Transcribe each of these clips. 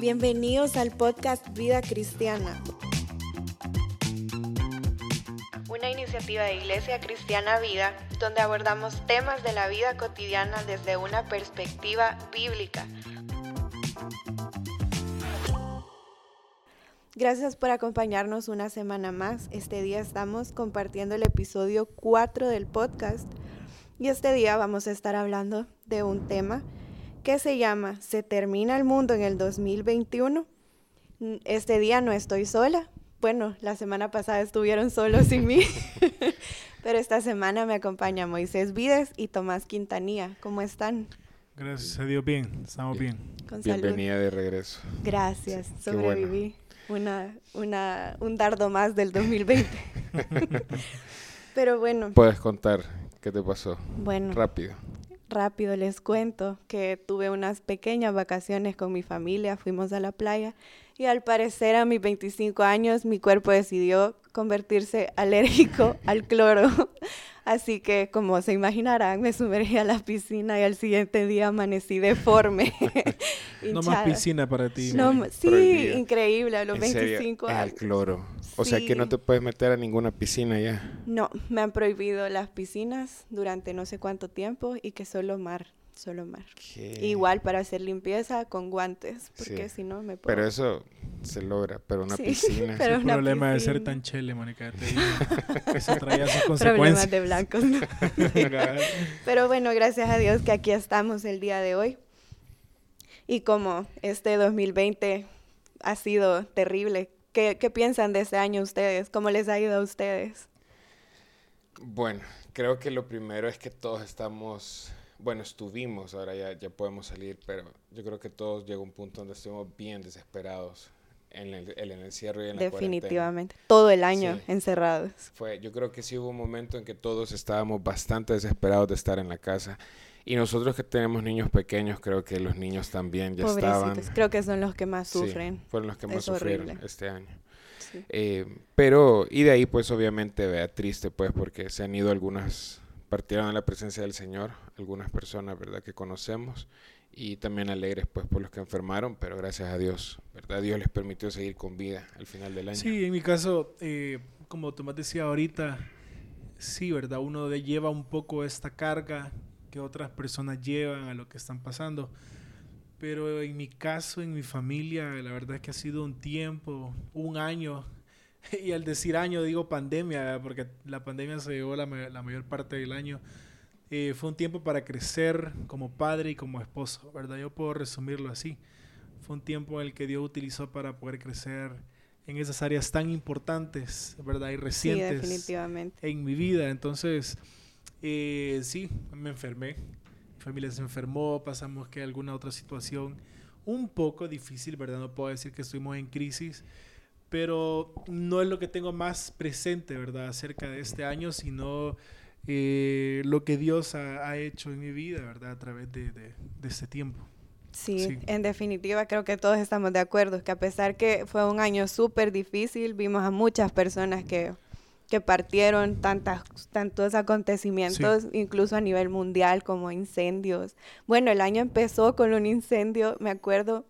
Bienvenidos al podcast Vida Cristiana. Una iniciativa de Iglesia Cristiana Vida donde abordamos temas de la vida cotidiana desde una perspectiva bíblica. Gracias por acompañarnos una semana más. Este día estamos compartiendo el episodio 4 del podcast y este día vamos a estar hablando de un tema que se llama ¿Se termina el mundo en el 2021? Este día no estoy sola. Bueno, la semana pasada estuvieron solos sin mí, pero esta semana me acompaña Moisés Vides y Tomás Quintanilla. ¿Cómo están? Gracias a Dios, bien, estamos bien. Bienvenida de regreso. Gracias, sobreviví. Una, una, un dardo más del 2020. pero bueno. Puedes contar ¿Qué te pasó? Bueno. Rápido. Rápido les cuento que tuve unas pequeñas vacaciones con mi familia, fuimos a la playa y al parecer a mis 25 años mi cuerpo decidió convertirse alérgico al cloro. Así que, como se imaginarán, me sumergí a la piscina y al siguiente día amanecí deforme. no más piscina para ti. sí, increíble, a los 25 años. Al cloro. O sea que no te puedes meter a ninguna piscina ya. No, me han prohibido las piscinas durante no sé cuánto tiempo y que solo mar solo mar. Igual para hacer limpieza con guantes, porque si no me puedo... Pero eso se logra, pero una piscina... Pero el problema de ser tan chele, Mónica, eso traía sus consecuencias. Problemas de blancos, pero bueno, gracias a Dios que aquí estamos el día de hoy. Y como este 2020 ha sido terrible, ¿qué, ¿qué piensan de este año ustedes? ¿Cómo les ha ido a ustedes? Bueno, creo que lo primero es que todos estamos bueno, estuvimos, ahora ya, ya podemos salir, pero yo creo que todos llegó un punto donde estuvimos bien desesperados en el, el encierro y en la Definitivamente, todo el año encerrados. Fue, yo creo que sí hubo un momento en que todos estábamos bastante desesperados de estar en la casa. Y nosotros que tenemos niños pequeños, creo que los niños también ya estaban. Creo que son los que más sufren. Sí, fueron los que más sufrieron este año. Eh, pero, y de ahí pues obviamente vea triste pues porque se han ido algunas partieron en la presencia del Señor, algunas personas, ¿verdad?, que conocemos y también alegres pues por los que enfermaron, pero gracias a Dios, ¿verdad? Dios les permitió seguir con vida al final del año. Sí, en mi caso, eh, como Tomás decía ahorita, sí, ¿verdad? Uno lleva un poco esta carga que otras personas llevan a lo que están pasando. Pero en mi caso, en mi familia, la verdad es que ha sido un tiempo, un año y al decir año digo pandemia, porque la pandemia se llevó la, la mayor parte del año. Eh, fue un tiempo para crecer como padre y como esposo, ¿verdad? Yo puedo resumirlo así. Fue un tiempo en el que Dios utilizó para poder crecer en esas áreas tan importantes, ¿verdad? Y recientes definitivamente. en mi vida. Entonces, eh, sí, me enfermé. Mi familia se enfermó, pasamos que alguna otra situación un poco difícil, ¿verdad? No puedo decir que estuvimos en crisis, pero no es lo que tengo más presente, ¿verdad? Acerca de este año, sino eh, lo que Dios ha, hecho en mi vida, ¿verdad? A través de, de, este tiempo. Sí, en definitiva creo que todos estamos de acuerdo, que a pesar que fue un año súper difícil, vimos a muchas personas que, que partieron, tantas, tantos acontecimientos, incluso a nivel mundial, como incendios. Bueno, el año empezó con un incendio, me acuerdo,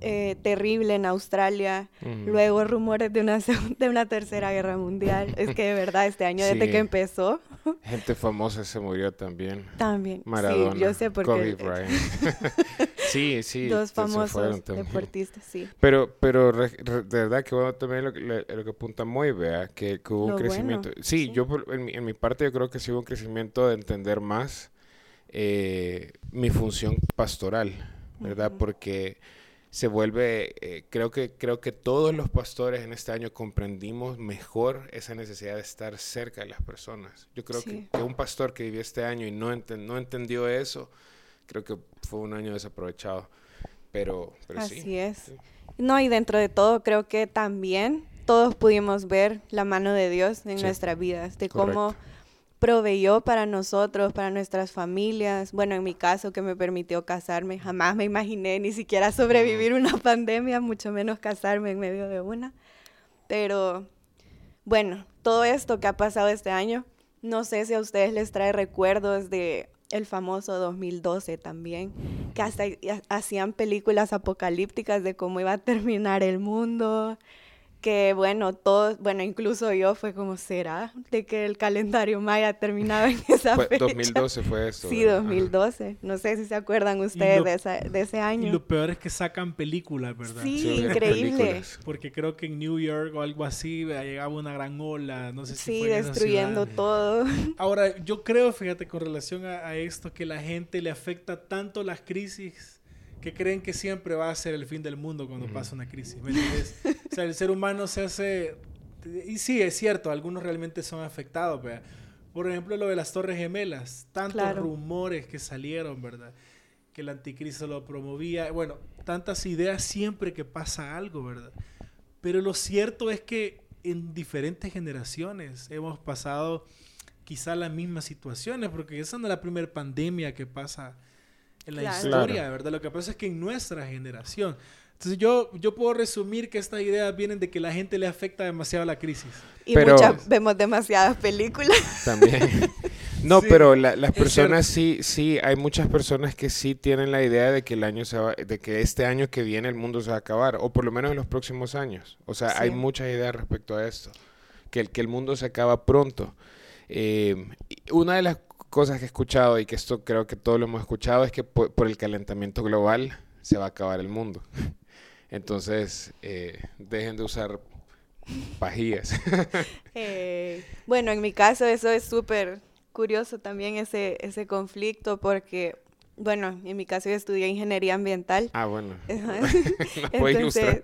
eh, terrible en Australia, luego rumores de una, de una tercera guerra mundial. Es que de verdad este año desde que empezó. Gente famosa se murió también. También. Maradona. Sí, yo sé por Kobe Bryant. sí, sí. Dos famosos deportistas, sí. Pero, pero de verdad que bueno también lo, lo, que apunta muy, vea, que, hubo un crecimiento. sí, yo en mi, en mi, parte yo creo que sí hubo un crecimiento de entender más eh, mi función pastoral, ¿verdad? Porque se vuelve, eh, creo, que, creo que todos los pastores en este año comprendimos mejor esa necesidad de estar cerca de las personas. Yo creo que, un pastor que vivió este año y no, no entendió eso, creo que fue un año desaprovechado. Pero, pero Así es. No, y dentro de todo creo que también todos pudimos ver la mano de Dios en nuestras vidas, de cómo proveyó para nosotros, para nuestras familias. Bueno, en mi caso que me permitió casarme, jamás me imaginé ni siquiera sobrevivir una pandemia, mucho menos casarme en medio de una. Pero bueno, todo esto que ha pasado este año, no sé si a ustedes les trae recuerdos de el famoso 2012 también, que hasta hacían películas apocalípticas de cómo iba a terminar el mundo, que bueno, todos, bueno, incluso yo fue como, ¿será de que el calendario maya terminaba en esa fue, 2012 fue eso. Sí, 2012. No sé si se acuerdan ustedes de, de, ese año. Y lo peor es que sacan películas, ¿verdad? Sí, increíble. Porque creo que en New York o algo así llegaba una gran ola, no sé si Sí, destruyendo todo. Ahora, yo creo, fíjate, con relación a, a esto, que la gente le afecta tanto las crisis que creen que siempre va a ser el fin del mundo cuando pasa una crisis. ¿me o sea, el ser humano se hace... Y sí, es cierto, algunos realmente son afectados, ¿verdad? Por ejemplo, lo de las Torres Gemelas, tantos rumores que salieron, ¿verdad? Que el anticristo lo promovía. Bueno, tantas ideas siempre que pasa algo, ¿verdad? Pero lo cierto es que en diferentes generaciones hemos pasado quizá las mismas situaciones, porque esa no es la primera pandemia que pasa en la historia, ¿verdad? Lo que pasa es que en nuestra generación. Entonces yo, yo puedo resumir que estas ideas vienen de que la gente le afecta demasiado la crisis. Y muchas, vemos demasiadas películas. También. No, pero las personas sí, sí, hay muchas personas que sí tienen la idea de que el año se va, de que este año que viene el mundo se va a acabar, o por lo menos en los próximos años. O sea, hay muchas ideas respecto a esto, que el, que el mundo se acaba pronto. Eh, una de las cosas que he escuchado y que esto creo que todos lo hemos escuchado es que por, el calentamiento global se va a acabar el mundo. Entonces, eh, dejen de usar pajillas. Eh, bueno, en mi caso eso es súper curioso también ese, ese conflicto porque, bueno, en mi caso yo estudié ingeniería ambiental. Ah, bueno. ilustrar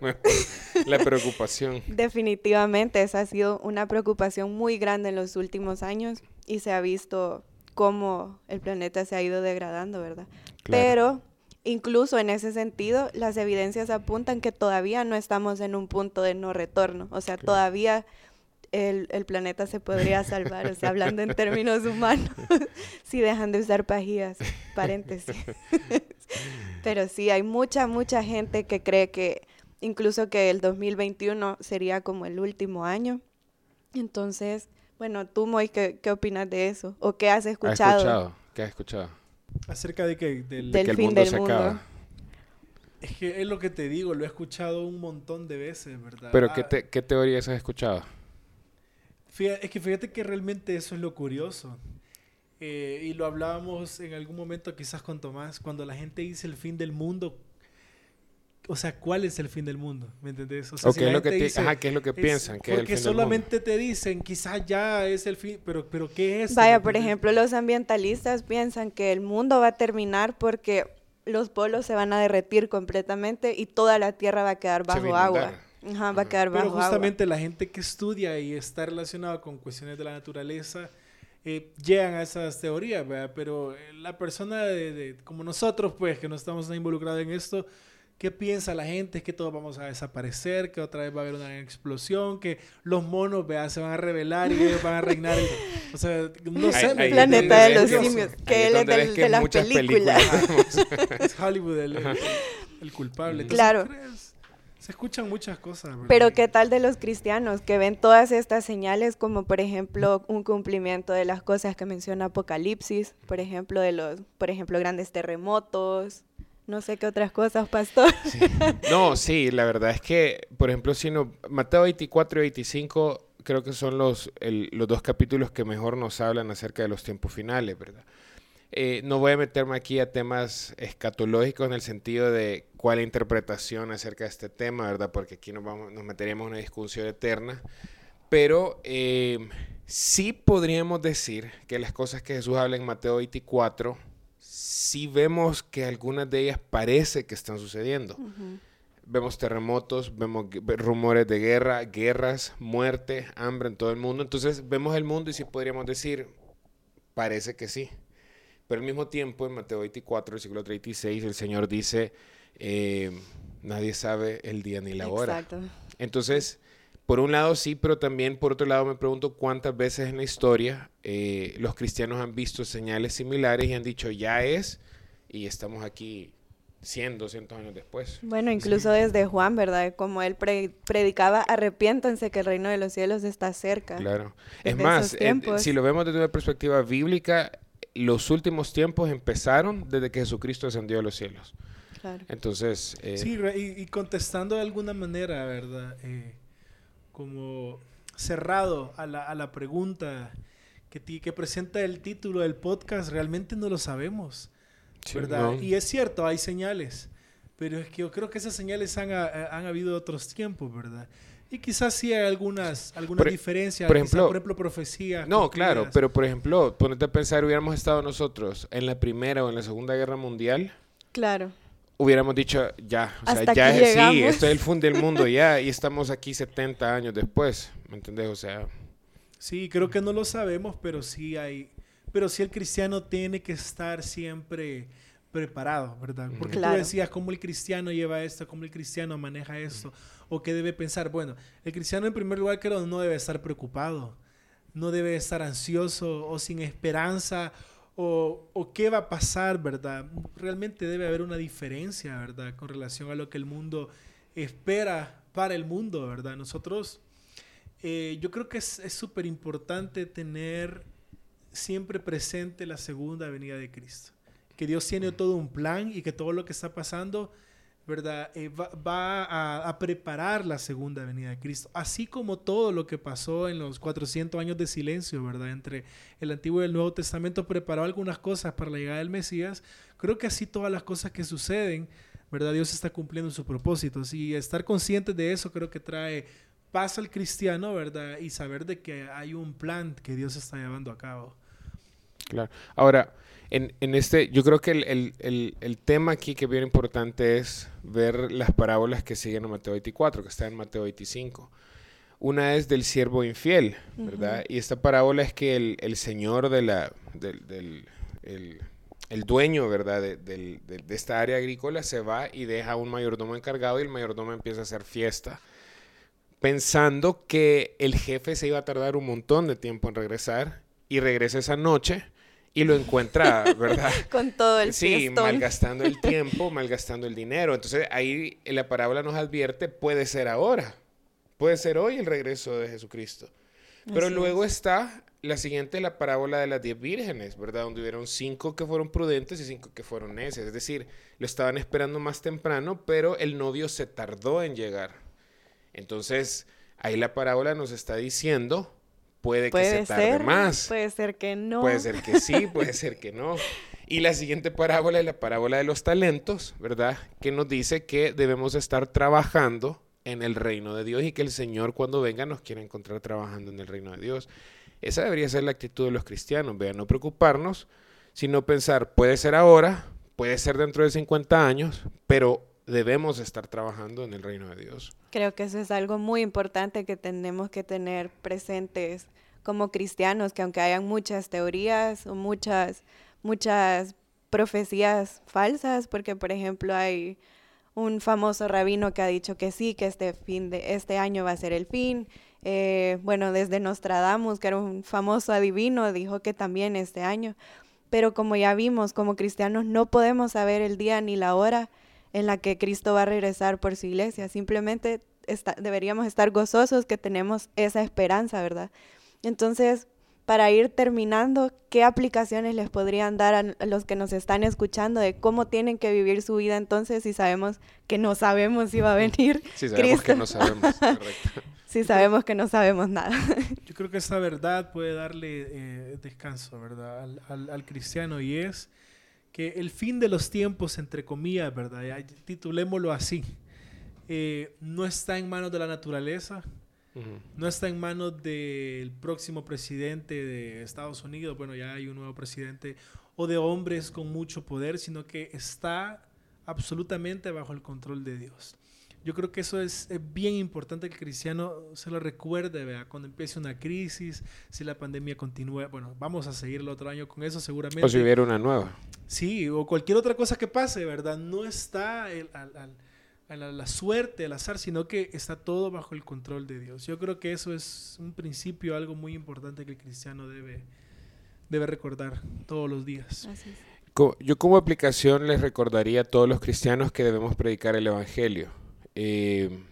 la preocupación. Definitivamente, esa ha sido una preocupación muy grande en los últimos años y se ha visto cómo el planeta se ha ido degradando, ¿verdad? Pero incluso en ese sentido, las evidencias apuntan que todavía no estamos en un punto de no retorno, o sea, todavía el, planeta se podría salvar, o sea, hablando en términos humanos, si dejan de usar pajillas, paréntesis. Pero sí, hay mucha, mucha gente que cree que incluso que el 2021 sería como el último año. Entonces, bueno, tú, Moy, ¿qué, ¿qué, opinas de eso? ¿O qué has escuchado? escuchado? ¿Qué has escuchado? Acerca de que, del, que el fin mundo del se mundo. Acaba. Es que es lo que te digo, lo he escuchado un montón de veces, ¿verdad? Pero, ¿qué, te, ¿qué teorías has escuchado? es que fíjate que realmente eso es lo curioso. Eh, y lo hablábamos en algún momento quizás con Tomás, cuando la gente dice el fin del mundo, o sea, ¿cuál es el fin del mundo? ¿Me entendés? O sea, ¿qué, es lo que ajá, ¿qué es lo que piensan? Que porque solamente te dicen, quizás ya es el fin, pero, pero ¿qué es? Vaya, por ejemplo, los ambientalistas piensan que el mundo va a terminar porque los polos se van a derretir completamente y toda la Tierra va a quedar bajo agua. Ajá, va a quedar bajo Pero justamente la gente que estudia y está relacionada con cuestiones de la naturaleza eh, llegan a esas teorías, ¿verdad? Pero eh, la persona de, como nosotros, pues, que no estamos involucrados en esto, ¿Qué piensa la gente? Es que todos vamos a desaparecer, que otra vez va a haber una explosión, que los monos vea, se van a revelar y ellos van a reinar. o sea, no sé. el planeta de los simios, que él es de, de las películas. es Hollywood el, culpable. claro. Se escuchan muchas cosas. Pero ¿qué tal de los cristianos que ven todas estas señales como por ejemplo un cumplimiento de las cosas que menciona Apocalipsis, por ejemplo de los, por ejemplo grandes terremotos, no sé qué otras cosas, pastor. No, sí, la verdad es que, por ejemplo, si no, Mateo 24 y 25 creo que son los, los dos capítulos que mejor nos hablan acerca de los tiempos finales, ¿verdad? Eh, no voy a meterme aquí a temas escatológicos en el sentido de cuál interpretación acerca de este tema, ¿verdad? Porque aquí nos, vamos, nos meteríamos en una discusión eterna. Pero eh, sí podríamos decir que las cosas que Jesús habla en Mateo 24 sí vemos que algunas de ellas parece que están sucediendo. Vemos terremotos, vemos rumores de guerra, guerras, muerte, hambre en todo el mundo. Entonces vemos el mundo y sí podríamos decir, parece que sí. Pero al mismo tiempo, en Mateo 24, versículo 36, el Señor dice, eh, nadie sabe el día ni la hora. Exacto. Entonces, por un lado sí, pero también por otro lado me pregunto cuántas veces en la historia eh, los cristianos han visto señales similares y han dicho, ya es, y estamos aquí 100, 200 años después. Bueno, incluso desde Juan, ¿verdad? Como él predicaba, arrepiéntanse que el reino de los cielos está cerca. Claro. es más, eh, si lo vemos desde una perspectiva bíblica, los últimos tiempos empezaron desde que Jesucristo ascendió a los cielos. Claro. Entonces... Eh, sí, y, contestando de alguna manera, ¿verdad? Eh, como cerrado a la, a la pregunta que, que presenta el título del podcast, realmente no lo sabemos. ¿verdad? Y es cierto, hay señales, pero es que yo creo que esas señales han, han habido otros tiempos, ¿verdad? Y quizás sí hay algunas, algunas diferencias, por ejemplo, por ejemplo, profecía. No, claro, pero por ejemplo, ponete a pensar, hubiéramos estado nosotros en la Primera o en la Segunda Guerra Mundial. Claro. Hubiéramos dicho, ya, o sea, ya es, sí, esto es el fin del mundo ya, y estamos aquí 70 años después, ¿me entendés? O sea... Sí, creo que no lo sabemos, pero sí hay, pero sí el cristiano tiene que estar siempre preparado, ¿verdad? Porque tú decías cómo el cristiano lleva esto, cómo el cristiano maneja esto, o qué debe pensar. Bueno, el cristiano en primer lugar creo no debe estar preocupado, no debe estar ansioso o sin esperanza o, o, qué va a pasar, ¿verdad? Realmente debe haber una diferencia, ¿verdad? Con relación a lo que el mundo espera para el mundo, ¿verdad? Nosotros, eh, yo creo que es súper importante tener siempre presente la segunda venida de Cristo. Que Dios tiene todo un plan y que todo lo que está pasando, ¿verdad? Eh, va, a, preparar la segunda venida de Cristo. Así como todo lo que pasó en los 400 años de silencio, ¿verdad? Entre el Antiguo y el Nuevo Testamento preparó algunas cosas para la llegada del Mesías. Creo que así todas las cosas que suceden, ¿verdad? Dios está cumpliendo sus propósitos. Y estar conscientes de eso creo que trae paz al cristiano, ¿verdad? Y saber de que hay un plan que Dios está llevando a cabo. Claro. Ahora, en, en este, yo creo que el, el, el, tema aquí que es bien importante es ver las parábolas que siguen en Mateo 24, que están en Mateo 25. Una es del siervo infiel, ¿verdad? Y esta parábola es que el, señor de la, del, del el, dueño, ¿verdad? De, de, de, esta área agrícola se va y deja a un mayordomo encargado y el mayordomo empieza a hacer fiesta pensando que el jefe se iba a tardar un montón de tiempo en regresar y regresa esa noche y lo encuentra, ¿verdad? Con todo el Sí, malgastando el tiempo, malgastando el dinero. Entonces ahí la parábola nos advierte, puede ser ahora, puede ser hoy el regreso de Jesucristo. Pero luego está la siguiente, la parábola de las diez vírgenes, ¿verdad? Donde hubieron cinco que fueron prudentes y cinco que fueron necias. Es decir, lo estaban esperando más temprano, pero el novio se tardó en llegar. Entonces, ahí la parábola nos está diciendo, puede que se tarde más. Puede ser que no. Puede ser que sí, puede ser que no. Y la siguiente parábola es la parábola de los talentos, ¿verdad? Que nos dice que debemos estar trabajando en el reino de Dios y que el Señor cuando venga nos quiere encontrar trabajando en el reino de Dios. Esa debería ser la actitud de los cristianos, vean, no preocuparnos, sino pensar, puede ser ahora, puede ser dentro de 50 años, pero debemos estar trabajando en el reino de Dios. Creo que eso es algo muy importante que tenemos que tener presentes como cristianos, que aunque hayan muchas teorías o muchas, muchas profecías falsas, porque por ejemplo hay un famoso rabino que ha dicho que sí, que este fin de este año va a ser el fin. Eh, bueno, desde Nostradamus, que era un famoso adivino, dijo que también este año. Pero como ya vimos, como cristianos no podemos saber el día ni la hora en la que Cristo va a regresar por su iglesia. Simplemente deberíamos estar gozosos que tenemos esa esperanza, ¿verdad? Entonces, para ir terminando, ¿qué aplicaciones les podrían dar a los que nos están escuchando de cómo tienen que vivir su vida entonces si sabemos que no sabemos si va a venir? Si sabemos que no sabemos, Si sabemos que no sabemos nada. Yo creo que esa verdad puede darle eh, descanso, ¿verdad? al, cristiano y es que el fin de los tiempos, entre comillas, ¿verdad? titulémoslo así, eh, no está en manos de la naturaleza, no está en manos del próximo presidente de Estados Unidos, bueno, ya hay un nuevo presidente, o de hombres con mucho poder, sino que está absolutamente bajo el control de Dios. Yo creo que eso es, bien importante que el cristiano se lo recuerde, ¿vea? cuando empiece una crisis, si la pandemia continúa, bueno, vamos a seguir el otro año con eso seguramente. O si hubiera una nueva. Sí, o cualquier otra cosa que pase, ¿verdad? No está a la, suerte, al azar, sino que está todo bajo el control de Dios. Yo creo que eso es un principio, algo muy importante que el cristiano debe, debe recordar todos los días. Yo como aplicación les recordaría a todos los cristianos que debemos predicar el Evangelio eh,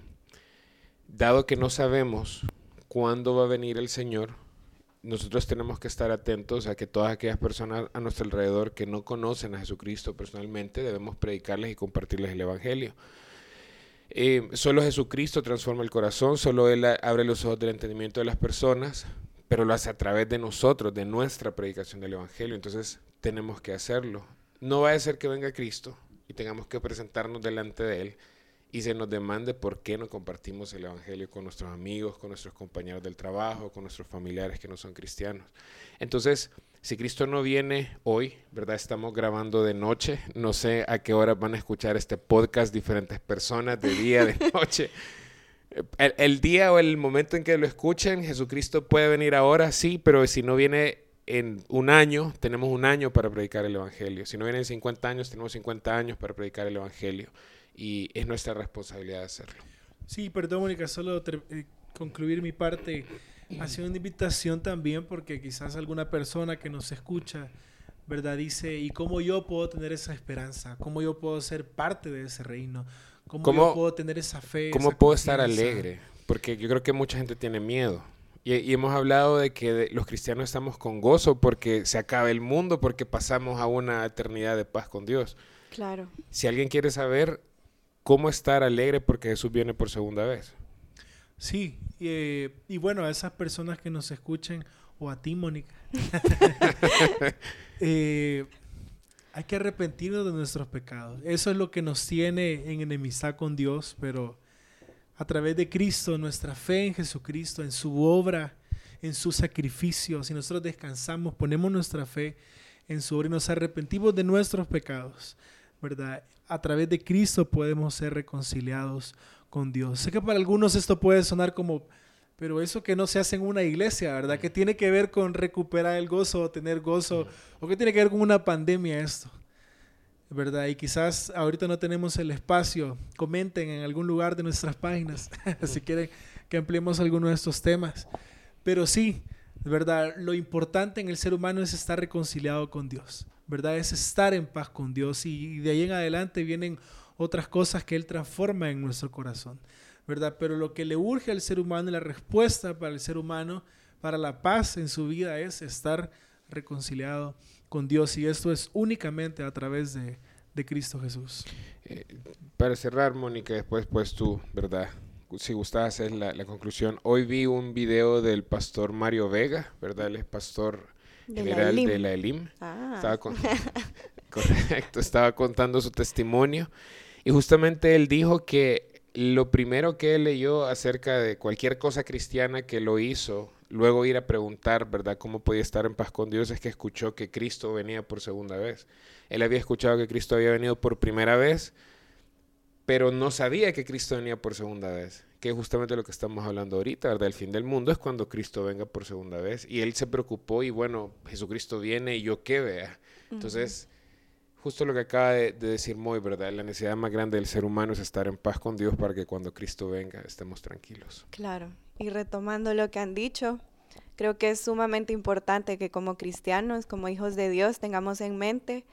dado que no sabemos cuándo va a venir el Señor, nosotros tenemos que estar atentos a que todas aquellas personas a nuestro alrededor que no conocen a Jesucristo personalmente, debemos predicarles y compartirles el Evangelio. Eh, solo Jesucristo transforma el corazón, solo Él abre los ojos del entendimiento de las personas, pero lo hace a través de nosotros, de nuestra predicación del Evangelio. Entonces tenemos que hacerlo. No va a ser que venga Cristo y tengamos que presentarnos delante de Él y se nos demande por qué no compartimos el Evangelio con nuestros amigos, con nuestros compañeros del trabajo, con nuestros familiares que no son cristianos. Entonces, si Cristo no viene hoy, ¿verdad? Estamos grabando de noche, no sé a qué hora van a escuchar este podcast diferentes personas, de día, de noche. El, el día o el momento en que lo escuchen, Jesucristo puede venir ahora, sí, pero si no viene en un año, tenemos un año para predicar el Evangelio. Si no viene en 50 años, tenemos 50 años para predicar el Evangelio y es nuestra responsabilidad hacerlo. Sí, perdón, Mónica, solo eh, concluir mi parte. Ha sido una invitación también porque quizás alguna persona que nos escucha, ¿verdad? Dice, ¿y cómo yo puedo tener esa esperanza? ¿Cómo yo puedo ser parte de ese reino? ¿Cómo, yo puedo tener esa fe? ¿Cómo puedo estar alegre? Porque yo creo que mucha gente tiene miedo. Y, hemos hablado de que los cristianos estamos con gozo porque se acaba el mundo, porque pasamos a una eternidad de paz con Dios. Claro. Si alguien quiere saber cómo estar alegre porque Jesús viene por segunda vez. Sí, eh, y bueno, a esas personas que nos escuchen, o a ti, Mónica, eh, hay que arrepentirnos de nuestros pecados. Eso es lo que nos tiene en enemistad con Dios, pero a través de Cristo, nuestra fe en Jesucristo, en su obra, en su sacrificio, si nosotros descansamos, ponemos nuestra fe en su obra y nos arrepentimos de nuestros pecados, ¿verdad? a través de Cristo podemos ser reconciliados con Dios. Sé que para algunos esto puede sonar como, pero eso que no se hace en una iglesia, ¿verdad? Que tiene que ver con recuperar el gozo o tener gozo, o que tiene que ver con una pandemia esto, ¿verdad? Y quizás ahorita no tenemos el espacio, comenten en algún lugar de nuestras páginas si quieren que ampliemos alguno de estos temas. Pero sí, ¿verdad? Lo importante en el ser humano es estar reconciliado con Dios. ¿Verdad? Es estar en paz con Dios y de ahí en adelante vienen otras cosas que Él transforma en nuestro corazón, ¿verdad? Pero lo que le urge al ser humano y la respuesta para el ser humano, para la paz en su vida es estar reconciliado con Dios y esto es únicamente a través de, Cristo Jesús. Eh, para cerrar, Mónica, después pues tú, ¿verdad? Si gustas hacer la, la, conclusión. Hoy vi un video del pastor Mario Vega, ¿verdad? Él es pastor general de la ELIM. Ah. Estaba correcto, estaba contando su testimonio y justamente él dijo que lo primero que él leyó acerca de cualquier cosa cristiana que lo hizo, luego ir a preguntar, ¿verdad?, cómo podía estar en paz con Dios, es que escuchó que Cristo venía por segunda vez. Él había escuchado que Cristo había venido por primera vez, pero no sabía que Cristo venía por segunda vez que es justamente lo que estamos hablando ahorita, ¿verdad? El fin del mundo es cuando Cristo venga por segunda vez. Y él se preocupó y bueno, Jesucristo viene y yo qué vea. Entonces, justo lo que acaba de, decir Moy, ¿verdad? La necesidad más grande del ser humano es estar en paz con Dios para que cuando Cristo venga estemos tranquilos. Claro. Y retomando lo que han dicho, creo que es sumamente importante que como cristianos, como hijos de Dios, tengamos en mente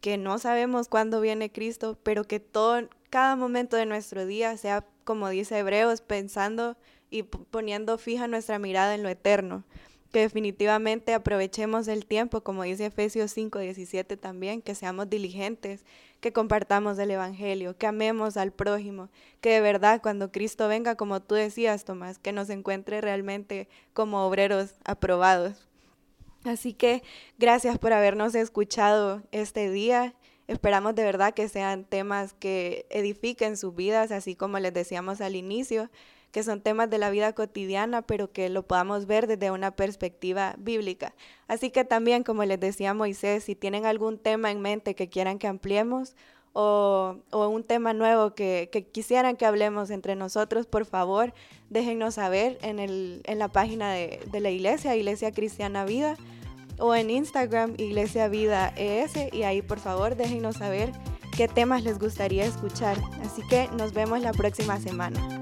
que no sabemos cuándo viene Cristo, pero que todo, cada momento de nuestro día sea como dice Hebreos, pensando y poniendo fija nuestra mirada en lo eterno. Que definitivamente aprovechemos el tiempo, como dice Efesios 5, 17 también, que seamos diligentes, que compartamos el Evangelio, que amemos al prójimo, que de verdad cuando Cristo venga, como tú decías, Tomás, que nos encuentre realmente como obreros aprobados. Así que gracias por habernos escuchado este día Esperamos de verdad que sean temas que edifiquen sus vidas, así como les decíamos al inicio, que son temas de la vida cotidiana, pero que lo podamos ver desde una perspectiva bíblica. Así que también, como les decía Moisés, si tienen algún tema en mente que quieran que ampliemos o, un tema nuevo que, quisieran que hablemos entre nosotros, por favor, déjennos saber en, el, en la página de, de, la iglesia, Iglesia Cristiana Vida, o en Instagram, Iglesia Vida ES, y ahí por favor déjennos saber qué temas les gustaría escuchar. Así que nos vemos la próxima semana.